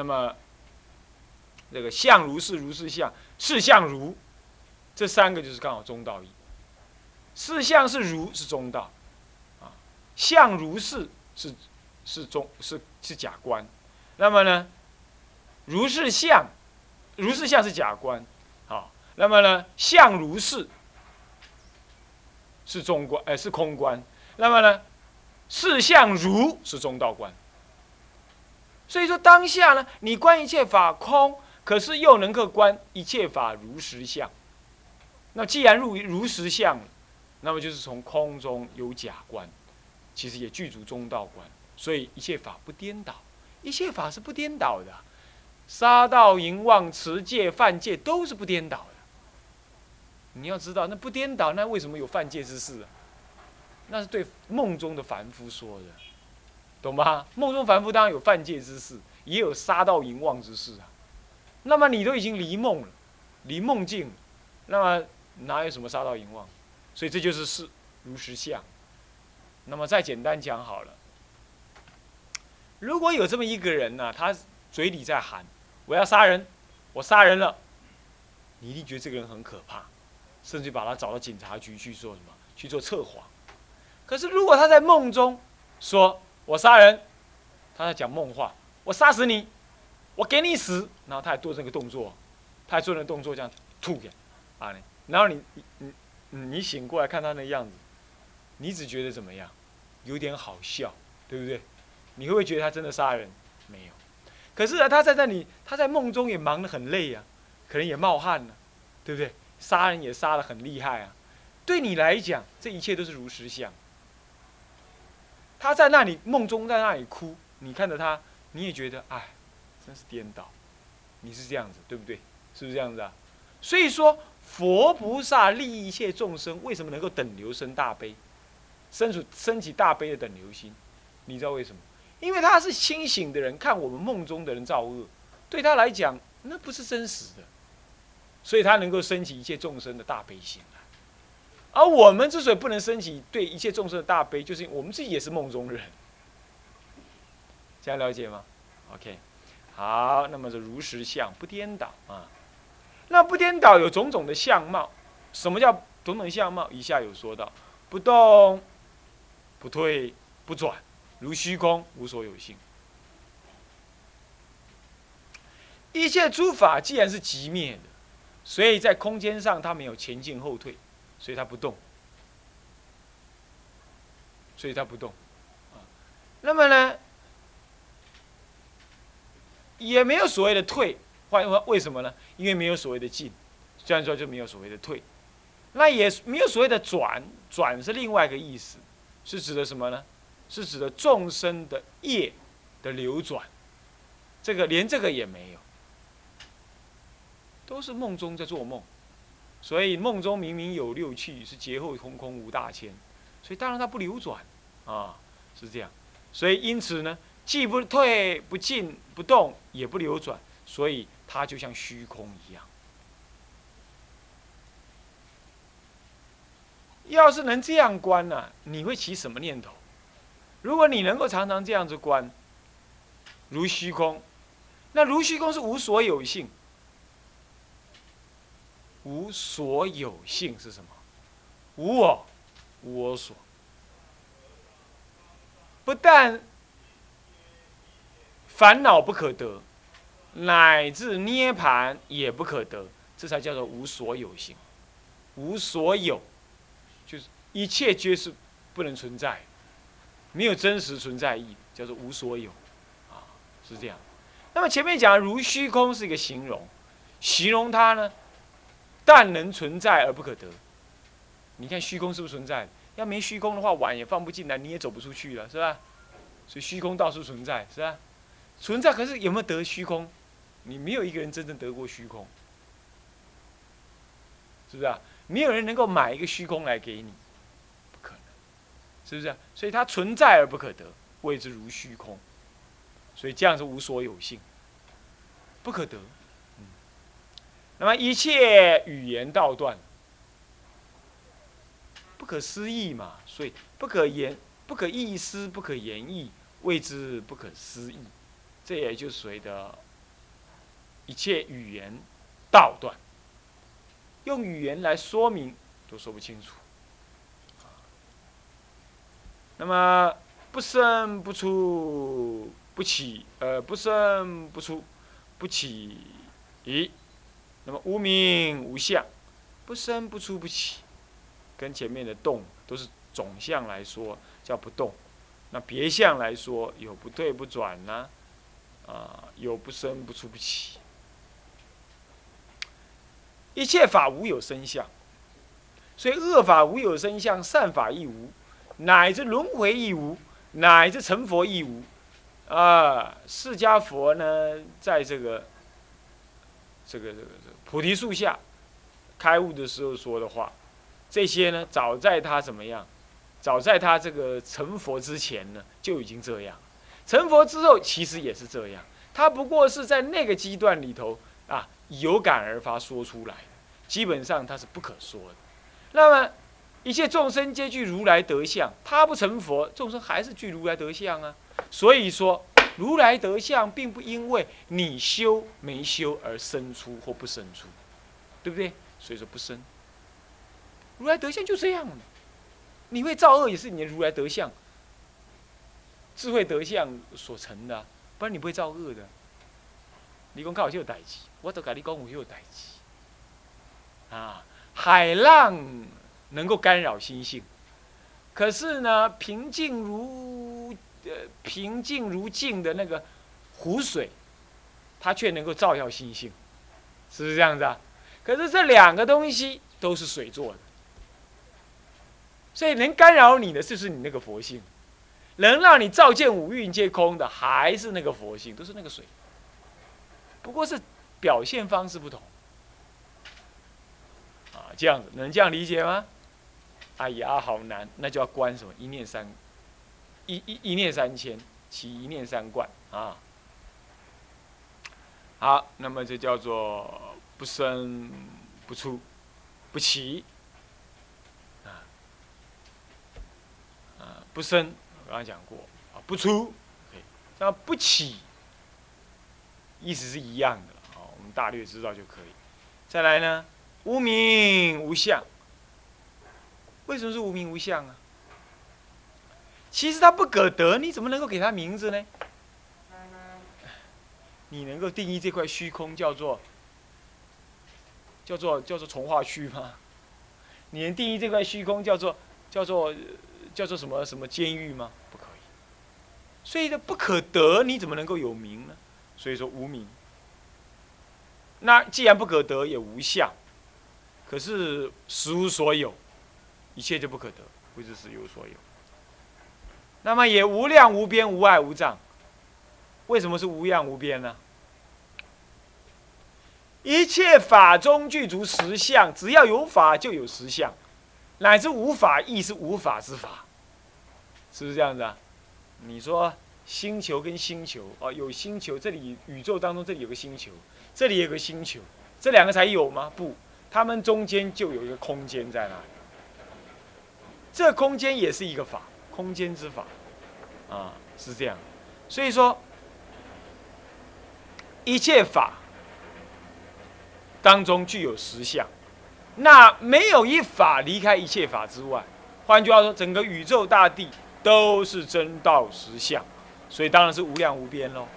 那么这个相如是，如是相，是相如，这三个就是刚好中道义。是相是如是中道，啊，相如是是是中是是假观，那么呢，如是相，如是相是假观，好，那么呢，相如是是中观，哎，是空观，那么呢，是相如是中道观。所以说当下呢，你观一切法空，可是又能够观一切法如实相。那既然入如实相，那么就是从空中有假观，其实也具足中道观。所以一切法不颠倒，一切法是不颠倒的。杀盗淫妄持戒犯戒都是不颠倒的。你要知道，那不颠倒，那为什么有犯戒之事啊？那是对梦中的凡夫说的。懂吗？梦中凡夫当然有犯戒之事，也有杀盗淫妄之事啊。那么你都已经离梦了，离梦境了，那么哪有什么杀盗淫妄？所以这就是是如实相。那么再简单讲好了，如果有这么一个人呢，他嘴里在喊我要杀人，我杀人了，你一定觉得这个人很可怕，甚至把他找到警察局去做什么？去做测谎。可是如果他在梦中说，我杀人，他在讲梦话。我杀死你，我给你死。然后他还做这个动作，他还做那个动作，这样吐给啊你。然后你你你你醒过来看他那样子，你只觉得怎么样？有点好笑，对不对？你会不会觉得他真的杀人？没有。可是呢，他在那里，他在梦中也忙得很累啊，可能也冒汗了，对不对？杀人也杀得很厉害啊。对你来讲，这一切都是如实相。他在那里梦中在那里哭，你看着他，你也觉得哎，真是颠倒。你是这样子，对不对？是不是这样子啊？所以说，佛菩萨利益一切众生，为什么能够等流生大悲，生出升起大悲的等流心？你知道为什么？因为他是清醒的人，看我们梦中的人造恶，对他来讲那不是真实的，所以他能够升起一切众生的大悲心。而我们之所以不能升起对一切众生的大悲，就是我们自己也是梦中人。这样了解吗？OK，好，那么是如实相不颠倒啊。那不颠倒有种种的相貌，什么叫种种相貌？以下有说到：不动、不退、不转，如虚空，无所有性。一切诸法既然是即灭的，所以在空间上它没有前进后退。所以它不动，所以它不动，啊，那么呢，也没有所谓的退，换为为什么呢？因为没有所谓的进，这样说就没有所谓的退，那也没有所谓的转，转是另外一个意思，是指的什么呢？是指的众生的业的流转，这个连这个也没有，都是梦中在做梦。所以梦中明明有六趣，是劫后空空无大千，所以当然它不流转，啊，是这样。所以因此呢，既不退不进不动，也不流转，所以它就像虚空一样。要是能这样观呢，你会起什么念头？如果你能够常常这样子观，如虚空，那如虚空是无所有性。无所有性是什么？无我，无我所。不但烦恼不可得，乃至涅盘也不可得，这才叫做无所有性。无所有，就是一切皆是不能存在，没有真实存在意，叫做无所有，啊，是这样。那么前面讲如虚空是一个形容，形容它呢？但能存在而不可得。你看虚空是不是存在？要没虚空的话，碗也放不进来，你也走不出去了，是吧？所以虚空到处存在，是吧？存在可是有没有得虚空？你没有一个人真正得过虚空，是不是啊？没有人能够买一个虚空来给你，不可能，是不是？所以它存在而不可得，谓之如虚空。所以这样是无所有性，不可得。那么一切语言道断，不可思议嘛，所以不可言、不可意思、不可言意，谓之不可思议。这也就所谓的一切语言道断，用语言来说明都说不清楚。那么不生不出不起，呃，不生不出不起，咦？那么无名无相，不生不出不起，跟前面的动都是总相来说叫不动，那别相来说有不退不转呢，啊，有不生不出不起。一切法无有生相，所以恶法无有生相，善法亦无，乃至轮回亦无，乃至成佛亦无。啊，释迦佛呢，在这个这个这个这个菩提树下开悟的时候说的话，这些呢，早在他怎么样，早在他这个成佛之前呢，就已经这样。成佛之后，其实也是这样。他不过是在那个阶段里头啊，有感而发说出来。基本上他是不可说的。那么一切众生皆具如来德相，他不成佛，众生还是具如来德相啊。所以说，如来德相并不因为你修没修而生出或不生出，对不对？所以说不生。如来德相就这样了。你会造恶也是你的如来德相、智慧德相所成的，不然你不会造恶的。你讲靠有代志，我都跟你讲有代志。啊，海浪能够干扰心性，可是呢，平静如呃平静如镜的那个湖水，它却能够照耀星星，是不是这样子啊？可是这两个东西都是水做的，所以能干扰你的就是你那个佛性，能让你照见五蕴皆空的还是那个佛性，都是那个水，不过是表现方式不同。啊这样子能这样理解吗？哎呀，好难，那就要观什么一念三，一一一念三千，其一念三观啊。好，那么这叫做不生不出不起啊啊不生，我刚刚讲过啊不出，这样不起，意思是一样的啊，我们大略知道就可以。再来呢？无名无相，为什么是无名无相啊？其实它不可得，你怎么能够给它名字呢？你能够定义这块虚空叫做叫做叫做从化区吗？你能定义这块虚空叫做叫做叫做什么什么监狱吗？不可以。所以呢，不可得，你怎么能够有名呢？所以说无名。那既然不可得，也无相。可是实无所有，一切就不可得，不是实有所有。那么也无量无边无碍无障，为什么是无量无边呢？一切法中具足实相，只要有法就有实相，乃至无法亦是无法之法，是不是这样子啊？你说星球跟星球啊，有星球，这里宇宙当中这里有个星球，这里有个星球，这两个才有吗？不。它们中间就有一个空间在那里，这空间也是一个法，空间之法，啊，是这样。所以说，一切法当中具有实相，那没有一法离开一切法之外。换句话说，整个宇宙大地都是真道实相，所以当然是无量无边喽，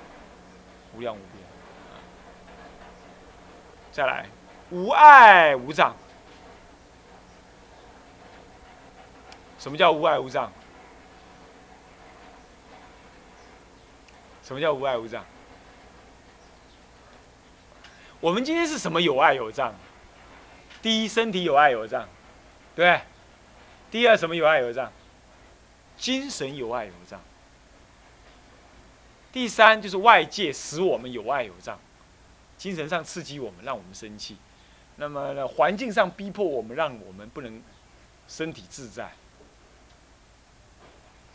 无量无边。再来。无碍无障，什么叫无碍无障？什么叫无碍无障？我们今天是什么有碍有障？第一，身体有碍有障，对。第二，什么有碍有障？精神有碍有障。第三，就是外界使我们有碍有障，精神上刺激我们，让我们生气。那么呢，环境上逼迫我们，让我们不能身体自在，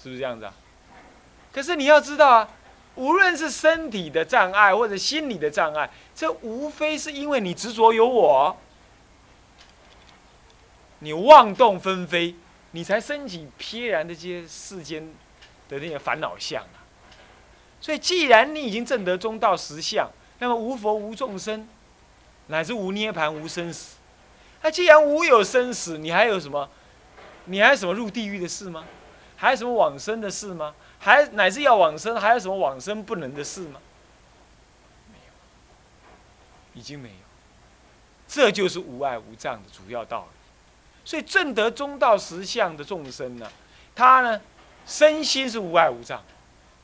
是不是这样子啊？可是你要知道啊，无论是身体的障碍或者心理的障碍，这无非是因为你执着有我，你妄动纷飞，你才升起翩然的这些世间的那些烦恼相啊。所以，既然你已经证得中道实相，那么无佛无众生，乃至无涅盘无生死。那既然无有生死，你还有什么？你还有什么入地狱的事吗？还有什么往生的事吗？还乃至要往生，还有什么往生不能的事吗？没有，已经没有。这就是无爱无障的主要道理。所以正得中道实相的众生呢，他呢身心是无爱无障。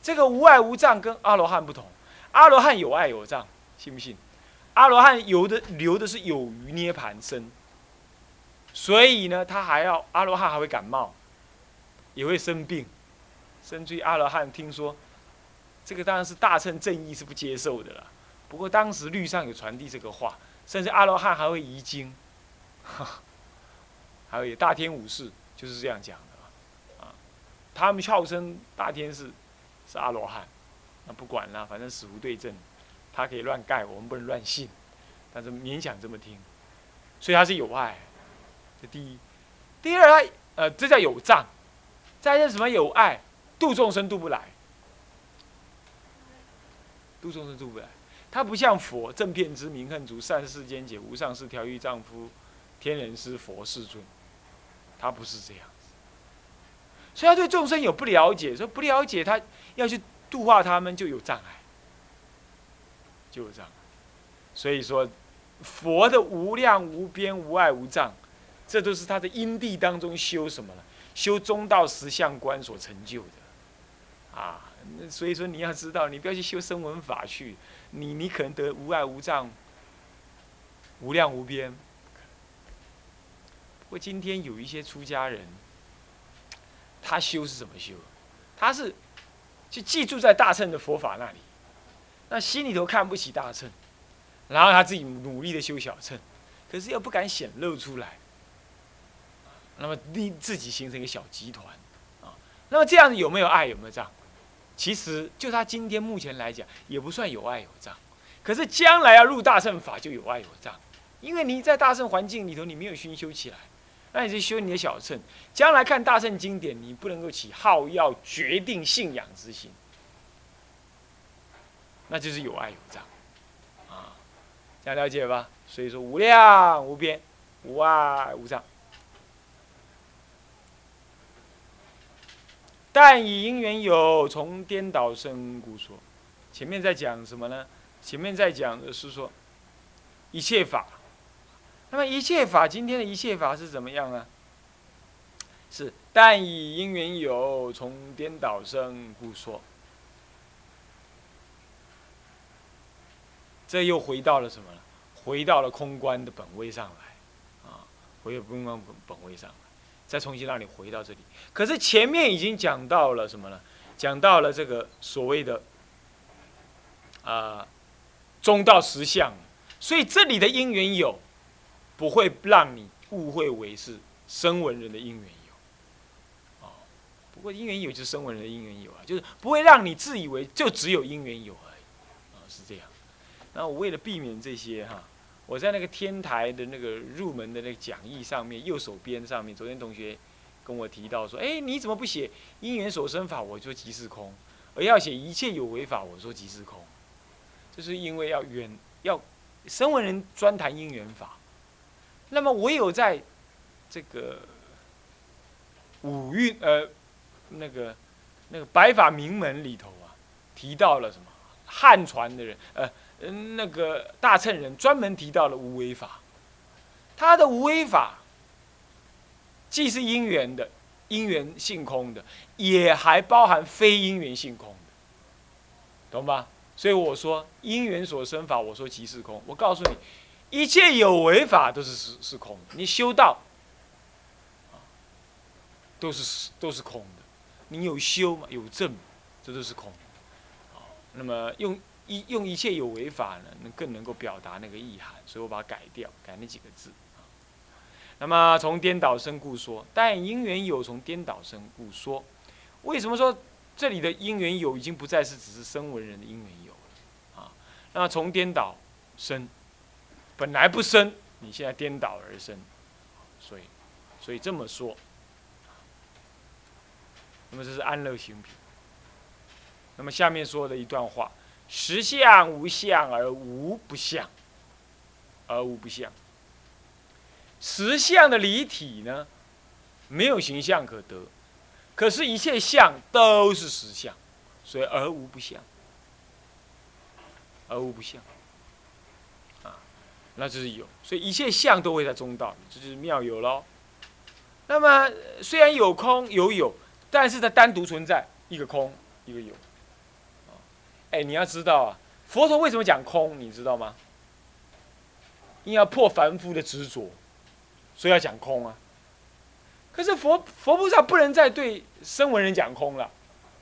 这个无爱无障跟阿罗汉不同，阿罗汉有爱有障，信不信？阿罗汉有的留的是有余涅盘身，所以呢，他还要阿罗汉还会感冒，也会生病，甚至阿罗汉听说，这个当然是大乘正义是不接受的了。不过当时律上有传递这个话，甚至阿罗汉还会遗经，还有大天武士就是这样讲的啊，他们号称大天是是阿罗汉，那不管了，反正死无对证。他可以乱盖，我们不能乱信，但是勉强这么听，所以他是有爱，这第一。第二，他呃，这叫有障。再是什么有爱，度众生度不来，度众生度不来。他不像佛，正片之名恨足，善世间解，无上士调御丈夫，天人师佛世尊，他不是这样子。所以他对众生有不了解，说不了解他要去度化他们就有障碍。就有障碍，所以说，佛的无量无边无碍无障，这都是他的因地当中修什么呢？修中道实相观所成就的，啊，所以说你要知道，你不要去修声闻法去，你你可能得无碍无障，无量无边。不过今天有一些出家人，他修是怎么修？他是就寄住在大乘的佛法那里。那心里头看不起大乘，然后他自己努力的修小乘，可是又不敢显露出来，那么你自己形成一个小集团，啊，那么这样子有没有爱有没有障？其实就他今天目前来讲，也不算有爱有障，可是将来要入大乘法就有爱有障，因为你在大乘环境里头你没有熏修起来，那你就修你的小乘，将来看大乘经典，你不能够起好要决定信仰之心。那就是有爱有障，啊，这样了解吧？所以说无量无边，无爱无障。但以因缘有，从颠倒生故说。前面在讲什么呢？前面在讲的是说一切法。那么一切法，今天的一切法是怎么样呢？是但以因缘有，从颠倒生故说。这又回到了什么呢？回到了空观的本位上来，啊，回到空观本本位上来，再重新让你回到这里。可是前面已经讲到了什么呢？讲到了这个所谓的啊中道实相，所以这里的因缘有，不会让你误会为是声闻人的因缘有，哦，不过因缘有就是声闻人的因缘有啊，就是不会让你自以为就只有因缘有而已，啊，是这样。那我为了避免这些哈，我在那个天台的那个入门的那个讲义上面右手边上面，昨天同学跟我提到说，哎，你怎么不写因缘所生法？我说即是空，而要写一切有为法，我说即是空，就是因为要远要声闻人专谈因缘法，那么唯有在这个五蕴呃那个那个白法名门里头啊，提到了什么汉传的人呃。嗯，那个大乘人专门提到了无为法，他的无为法既是因缘的，因缘性空的，也还包含非因缘性空的，懂吧？所以我说因缘所生法，我说即是空。我告诉你，一切有为法都是是是空的。你修道都是都是空的。你有修嘛？有正，这都是空的。那么用。一用一切有为法呢，能更能够表达那个意涵，所以我把它改掉，改那几个字啊。那么从颠倒生故说，但因缘有从颠倒生故说，为什么说这里的因缘有已经不再是只是生闻人的因缘有了啊？那从颠倒生，本来不生，你现在颠倒而生，所以所以这么说，那么这是安乐行品。那么下面说的一段话。实相无相而无不相，而无不相。实相的离体呢，没有形象可得，可是，一切相都是实相，所以而无不相，而无不相。啊，那就是有，所以一切相都会在中道，这就是妙有喽。那么，虽然有空有有，但是它单独存在，一个空，一个有。哎，你要知道啊，佛陀为什么讲空？你知道吗？因为要破凡夫的执着，所以要讲空啊。可是佛佛菩萨不能再对声闻人讲空了，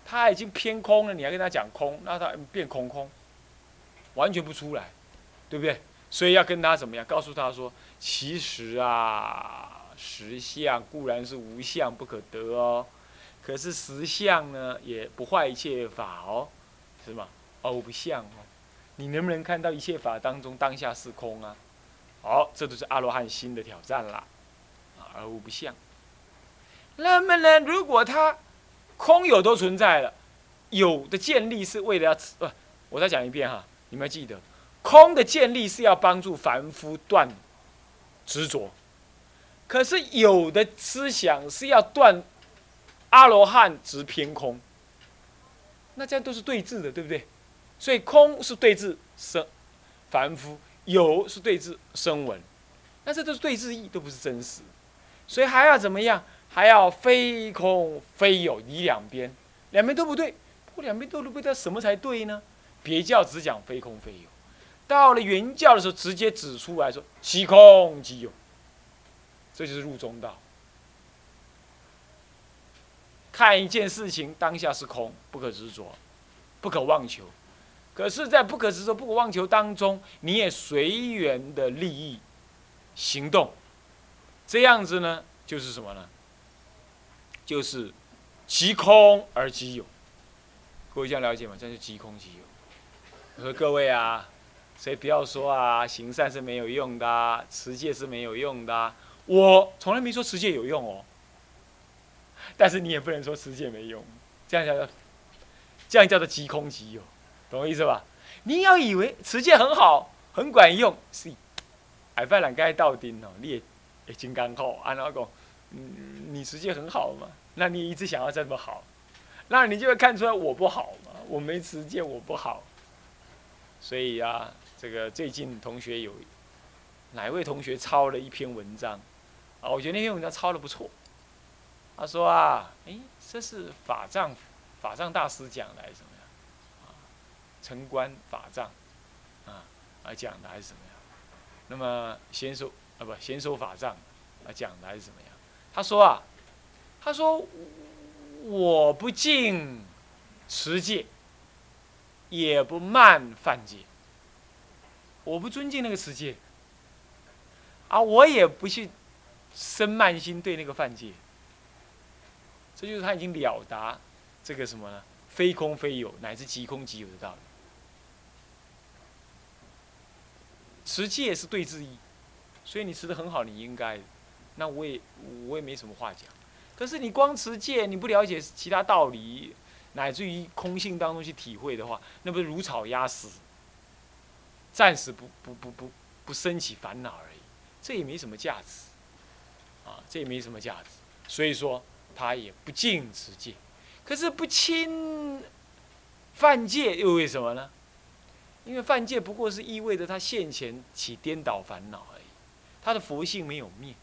他已经偏空了，你还跟他讲空，那他变空空，完全不出来，对不对？所以要跟他怎么样？告诉他说，其实啊，实相固然是无相不可得哦，可是实相呢，也不坏一切法哦，是吗？而无不像哦，你能不能看到一切法当中当下是空啊？好，这都是阿罗汉新的挑战啦。啊，而无不像。那么呢，如果他空有都存在了，有的建立是为了要不，我再讲一遍哈，你们要记得，空的建立是要帮助凡夫断执着，可是有的思想是要断阿罗汉执偏空，那这样都是对峙的，对不对？所以空是对治生凡夫，有是对治声闻，那这都是对治义，都不是真实。所以还要怎么样？还要非空非有，离两边，两边都不对。不两边都不对，什么才对呢？别教只讲非空非有，到了原教的时候，直接指出来说即空即有，这就是入中道。看一件事情，当下是空，不可执着，不可妄求。可是，在不可执着、不可妄求当中，你也随缘的利益行动，这样子呢，就是什么呢？就是即空而即有。各位这样了解吗？这样就即空即有。我说各位啊，所以不要说啊，行善是没有用的，持戒是没有用的。我从来没说持戒有用哦。但是你也不能说持戒没用，这样叫做这样叫做即空即有。懂我意思吧？你要以为持戒很好，很管用，是，哎，犯人该到顶哦，你也也金刚扣，按那个，嗯，你持戒很好嘛，那你一直想要这么好，那你就会看出来我不好嘛，我没持戒我不好，所以啊，这个最近同学有哪一位同学抄了一篇文章，啊，我觉得那篇文章抄的不错，他说啊，哎，这是法藏法藏大师讲的还是什么？城关法藏，啊，来讲的还是怎么样？那么贤守啊不贤守法藏，啊讲的还是怎么样？他说啊，他说我不敬持戒，也不慢犯戒，我不尊敬那个持戒，啊，我也不去生慢心对那个犯戒，这就是他已经了达这个什么呢？非空非有，乃至即空即有的道理。持戒是对治意，所以你持的很好，你应该，那我也我也没什么话讲。可是你光持戒，你不了解其他道理，乃至于空性当中去体会的话，那不是如草压死，暂时不不不不不升起烦恼而已，这也没什么价值，啊，这也没什么价值。所以说他也不敬持戒，可是不轻犯戒又为什么呢？因为犯戒不过是意味着他现前起颠倒烦恼而已，他的佛性没有灭，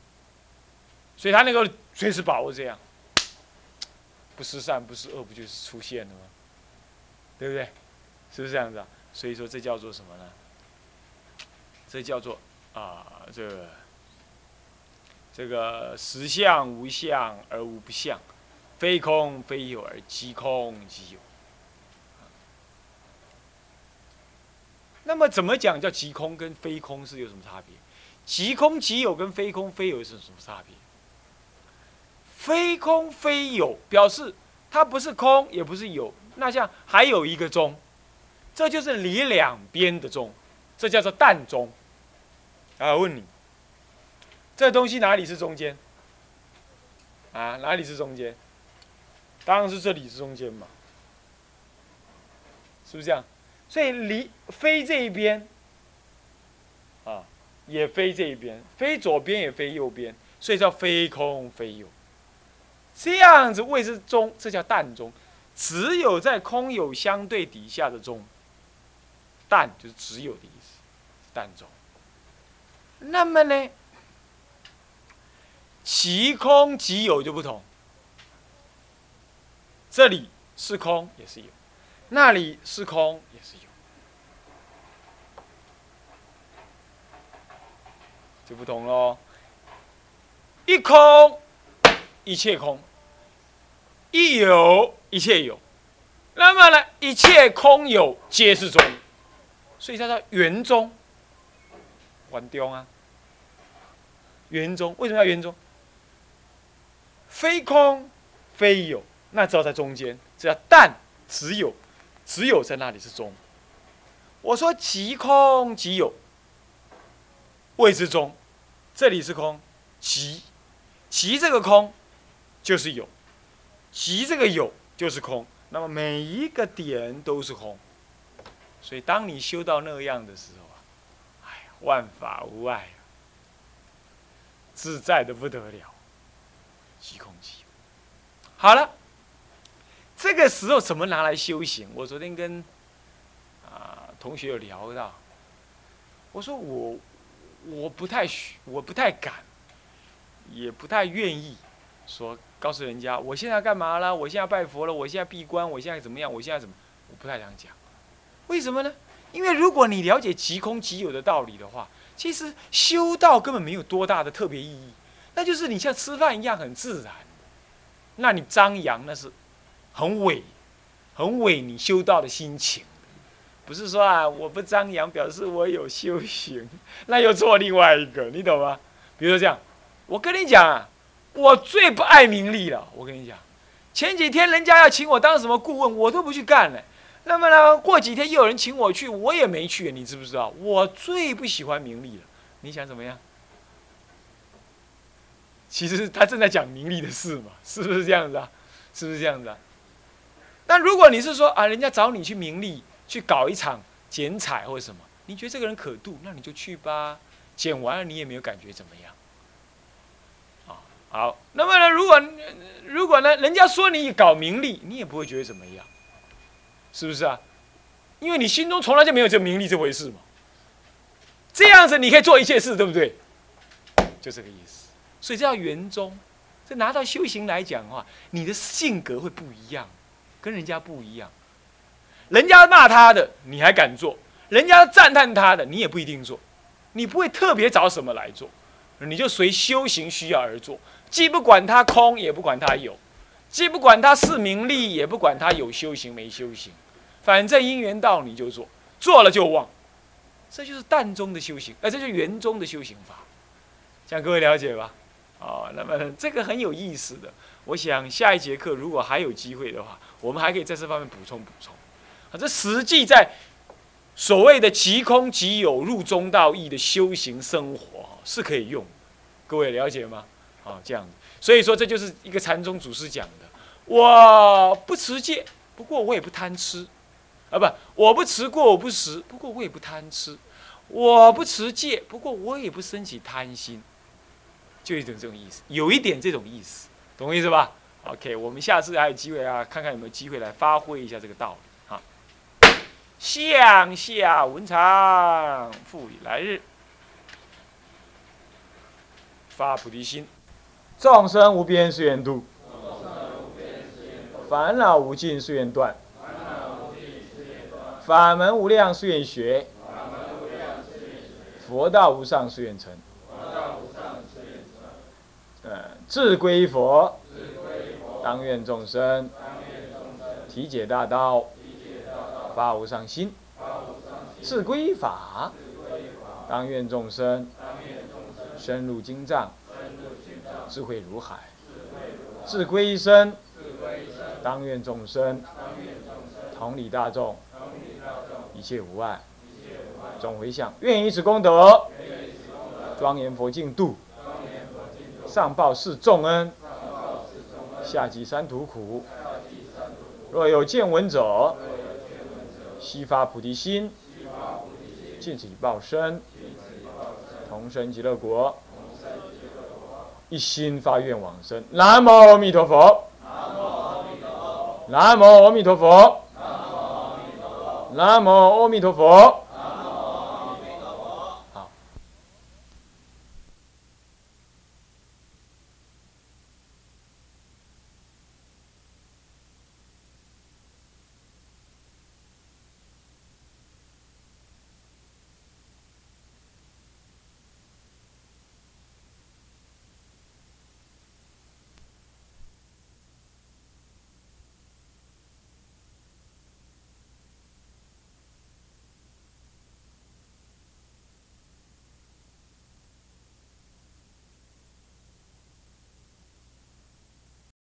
所以他那个随时把握这样，不是善不是恶，不就是出现了吗？对不对？是不是这样子啊？所以说这叫做什么呢？这叫做啊，这这个实相无相而无不相，非空非有而即空即有。那么怎么讲叫即空跟非空是有什么差别？即空即有跟非空非有是什么差别？非空非有表示它不是空也不是有，那像还有一个中，这就是离两边的中，这叫做淡中。啊，问你，这东西哪里是中间？啊，哪里是中间？当然是这里是中间嘛，是不是这样？所以离非这一边，啊，也非这一边，非左边也非右边，所以叫非空非有。这样子谓之中，这叫淡中。只有在空有相对底下的中，淡就是只有的意思，淡中。那么呢，其空即有就不同。这里是空也是有，那里是空也是有，就不同喽。一空，一切空。一有，一切有，那么呢，一切空有皆是中，所以叫做圆中。完中啊，圆中为什么要圆中？非空非有，那只要在中间，只要但只有，只有在那里是中。我说即空即有，谓之中，这里是空，即即这个空就是有。即这个有就是空，那么每一个点都是空，所以当你修到那样的时候啊，哎呀，万法无碍啊，自在的不得了，即空即有。好了，这个时候怎么拿来修行？我昨天跟啊同学有聊到，我说我我不太我不太敢，也不太愿意说。告诉人家，我现在干嘛了？我现在拜佛了，我现在闭关，我现在怎么样？我现在怎么？我不太想讲，为什么呢？因为如果你了解即空即有的道理的话，其实修道根本没有多大的特别意义，那就是你像吃饭一样很自然。那你张扬那是很伪，很伪你修道的心情，不是说啊我不张扬表示我有修行，那又做另外一个，你懂吗？比如说这样，我跟你讲啊。我最不爱名利了，我跟你讲，前几天人家要请我当什么顾问，我都不去干了。那么呢，过几天又有人请我去，我也没去。你知不知道？我最不喜欢名利了。你想怎么样？其实他正在讲名利的事嘛，是不是这样子啊？是不是这样子啊？但如果你是说啊，人家找你去名利，去搞一场剪彩或者什么，你觉得这个人可度，那你就去吧。剪完了你也没有感觉怎么样。啊好，那么呢？如果如果呢？人家说你搞名利，你也不会觉得怎么样，是不是啊？因为你心中从来就没有这名利这回事嘛。这样子你可以做一切事，对不对？就这个意思。所以这叫圆中。这拿到修行来讲的话，你的性格会不一样，跟人家不一样。人家骂他的，你还敢做；人家赞叹他的，你也不一定做。你不会特别找什么来做，你就随修行需要而做。既不管他空，也不管他有；既不管他是名利，也不管他有修行没修行。反正因缘到你就做，做了就忘。这就是淡中的修行，哎，这就是圆中的修行法。这样各位了解吧？哦，那么这个很有意思的。我想下一节课如果还有机会的话，我们还可以在这方面补充补充。啊，这实际在所谓的即空即有入中道义的修行生活是可以用。各位了解吗？啊，这样，所以说这就是一个禅宗祖师讲的，我不持戒，不过我也不贪吃，啊不，我不持过，我不食，不过我也不贪吃，我不持戒，不过我也不升起贪心，就一种这种意思，有一点这种意思，懂我意思吧？OK，我们下次还有机会啊，看看有没有机会来发挥一下这个道理啊。向下文长，复以来日，发菩提心。众生无边誓愿度，烦恼无尽誓愿断，法门无量誓愿学，佛道无上誓愿成。呃，智归佛，当愿众生体解大道，发无上心；自归法，当愿众生深入经藏。智慧如海，智归身，当愿众生同理大众，一切无碍，总回向，愿以此功德庄严佛净土，上报四重恩，下济三途苦。若有见闻者，悉发菩提心，尽此一报身，同生极乐国，一心发愿往生。南无阿弥陀佛。南无阿弥陀佛。南无阿弥陀佛。